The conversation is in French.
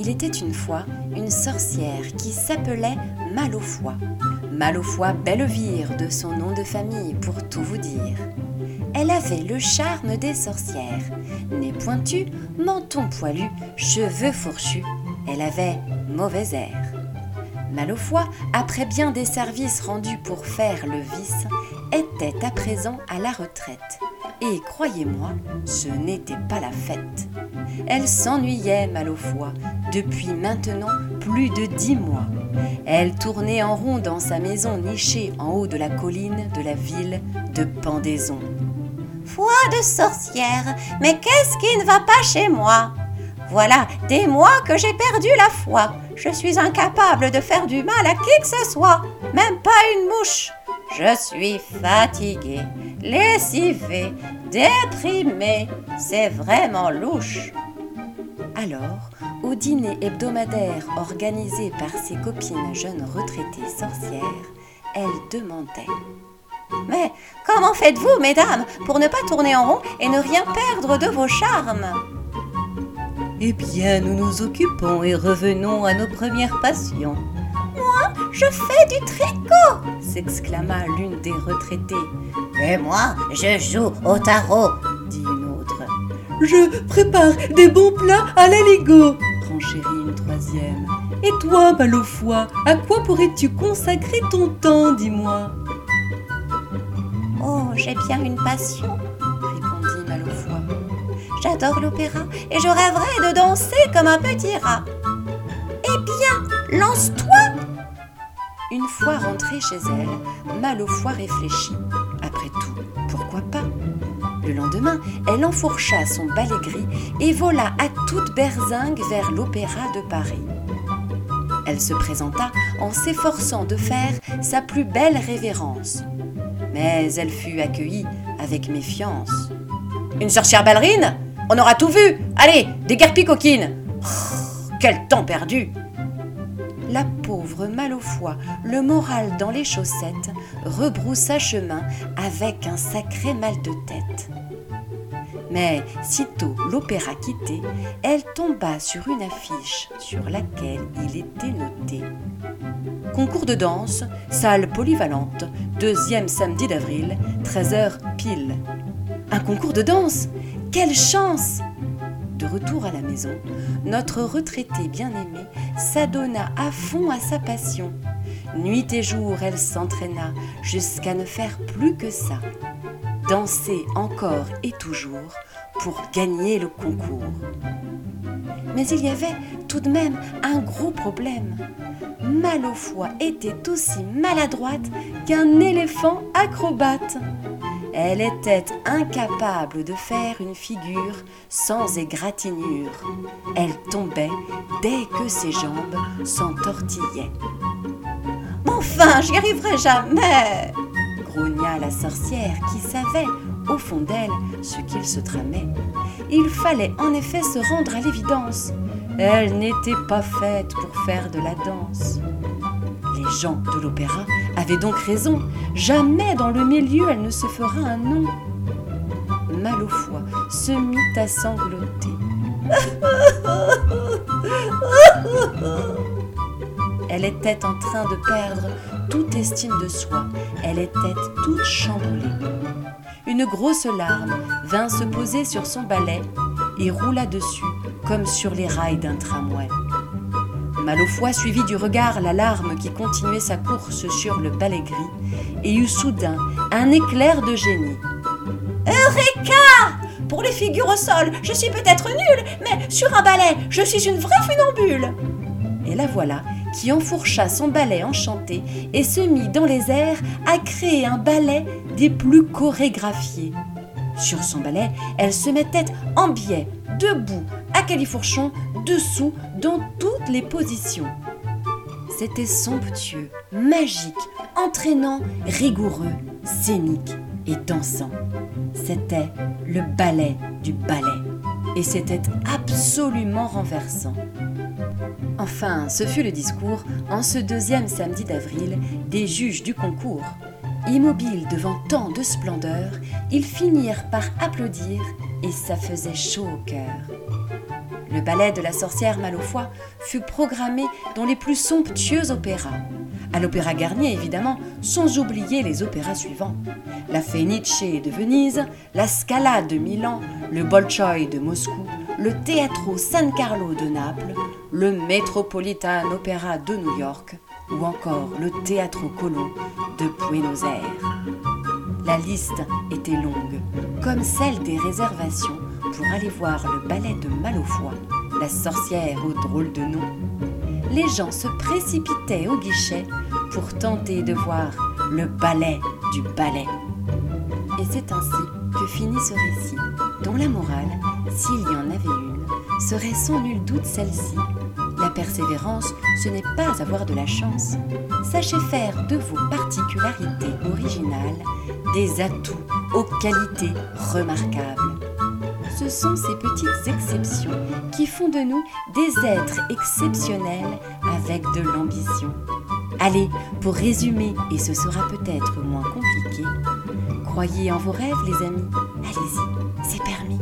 Il était une fois une sorcière qui s'appelait Malofoy. Malofoy Bellevire de son nom de famille pour tout vous dire. Elle avait le charme des sorcières. Nez pointu, menton poilu, cheveux fourchus. Elle avait mauvais air. Malofoy, après bien des services rendus pour faire le vice, était à présent à la retraite. Et croyez-moi, ce n'était pas la fête. Elle s'ennuyait, Malofoy, depuis maintenant plus de dix mois. Elle tournait en rond dans sa maison nichée en haut de la colline de la ville de Pendaison. Foi de sorcière, mais qu'est-ce qui ne va pas chez moi? Voilà des mois que j'ai perdu la foi. Je suis incapable de faire du mal à qui que ce soit, même pas une mouche. Je suis fatiguée, lessivée, déprimée. C'est vraiment louche. Alors, au dîner hebdomadaire organisé par ses copines jeunes retraitées sorcières, elle demandait Mais comment faites-vous, mesdames, pour ne pas tourner en rond et ne rien perdre de vos charmes? Eh bien, nous nous occupons et revenons à nos premières passions. Moi, je fais du tricot s'exclama l'une des retraitées. Et moi, je joue au tarot, dit une autre. Je prépare des bons plats à l'aligot, renchérit une troisième. Et toi, Malofoy, à quoi pourrais-tu consacrer ton temps, dis-moi? Oh, j'ai bien une passion, répondit Malofoy. J'adore l'opéra et je rêverais de danser comme un petit rat. Eh bien, lance-toi Une fois rentrée chez elle, Malofoy réfléchit. Le lendemain, elle enfourcha son balai gris et vola à toute berzingue vers l'Opéra de Paris. Elle se présenta en s'efforçant de faire sa plus belle révérence. Mais elle fut accueillie avec méfiance. Une sorcière ballerine? On aura tout vu Allez, déguerpis coquine oh, Quel temps perdu la pauvre Malofoy, le moral dans les chaussettes, rebroussa chemin avec un sacré mal de tête. Mais sitôt l'opéra quitté, elle tomba sur une affiche sur laquelle il était noté Concours de danse, salle polyvalente, deuxième samedi d'avril, 13h pile. Un concours de danse? Quelle chance de retour à la maison, notre retraitée bien-aimée s'adonna à fond à sa passion. Nuit et jour, elle s'entraîna jusqu'à ne faire plus que ça. Danser encore et toujours pour gagner le concours. Mais il y avait tout de même un gros problème. Malofoy était aussi maladroite qu'un éléphant acrobate. Elle était incapable de faire une figure sans égratignure. Elle tombait dès que ses jambes s'entortillaient. Enfin, j'y arriverai jamais grogna la sorcière qui savait, au fond d'elle, ce qu'il se tramait. Il fallait en effet se rendre à l'évidence. Elle n'était pas faite pour faire de la danse. Les gens de l'opéra avaient donc raison. Jamais dans le milieu elle ne se fera un nom. Malofoy se mit à sangloter. Elle était en train de perdre toute estime de soi. Elle était toute chamboulée. Une grosse larme vint se poser sur son balai et roula dessus comme sur les rails d'un tramway. Malofoy suivit du regard la larme qui continuait sa course sur le balai gris et eut soudain un éclair de génie. Eureka Pour les figures au sol, je suis peut-être nulle, mais sur un balai, je suis une vraie funambule. Et la voilà qui enfourcha son balai enchanté et se mit dans les airs à créer un ballet des plus chorégraphiés. Sur son balai, elle se mettait en biais, debout, à califourchon, dessous, dans toutes les positions. C'était somptueux, magique, entraînant, rigoureux, scénique et dansant. C'était le ballet du ballet. Et c'était absolument renversant. Enfin, ce fut le discours, en ce deuxième samedi d'avril, des juges du concours. Immobiles devant tant de splendeur, ils finirent par applaudir et ça faisait chaud au cœur. Le ballet de la sorcière Malofoi fut programmé dans les plus somptueux opéras. À l'Opéra Garnier, évidemment, sans oublier les opéras suivants. La Fenice de Venise, la Scala de Milan, le Bolshoi de Moscou, le Teatro San Carlo de Naples, le Metropolitan Opera de New York ou encore le Teatro Colón de Buenos Aires. La liste était longue, comme celle des réservations pour aller voir le ballet de Malofoi, la sorcière au drôle de nom. Les gens se précipitaient au guichet pour tenter de voir le ballet du ballet. Et c'est ainsi que finit ce récit, dont la morale, s'il y en avait une, serait sans nul doute celle-ci. La persévérance, ce n'est pas avoir de la chance. Sachez faire de vos particularités originales des atouts aux qualités remarquables. Ce sont ces petites exceptions qui font de nous des êtres exceptionnels avec de l'ambition. Allez, pour résumer, et ce sera peut-être moins compliqué, Croyez en vos rêves, les amis. Allez-y, c'est permis.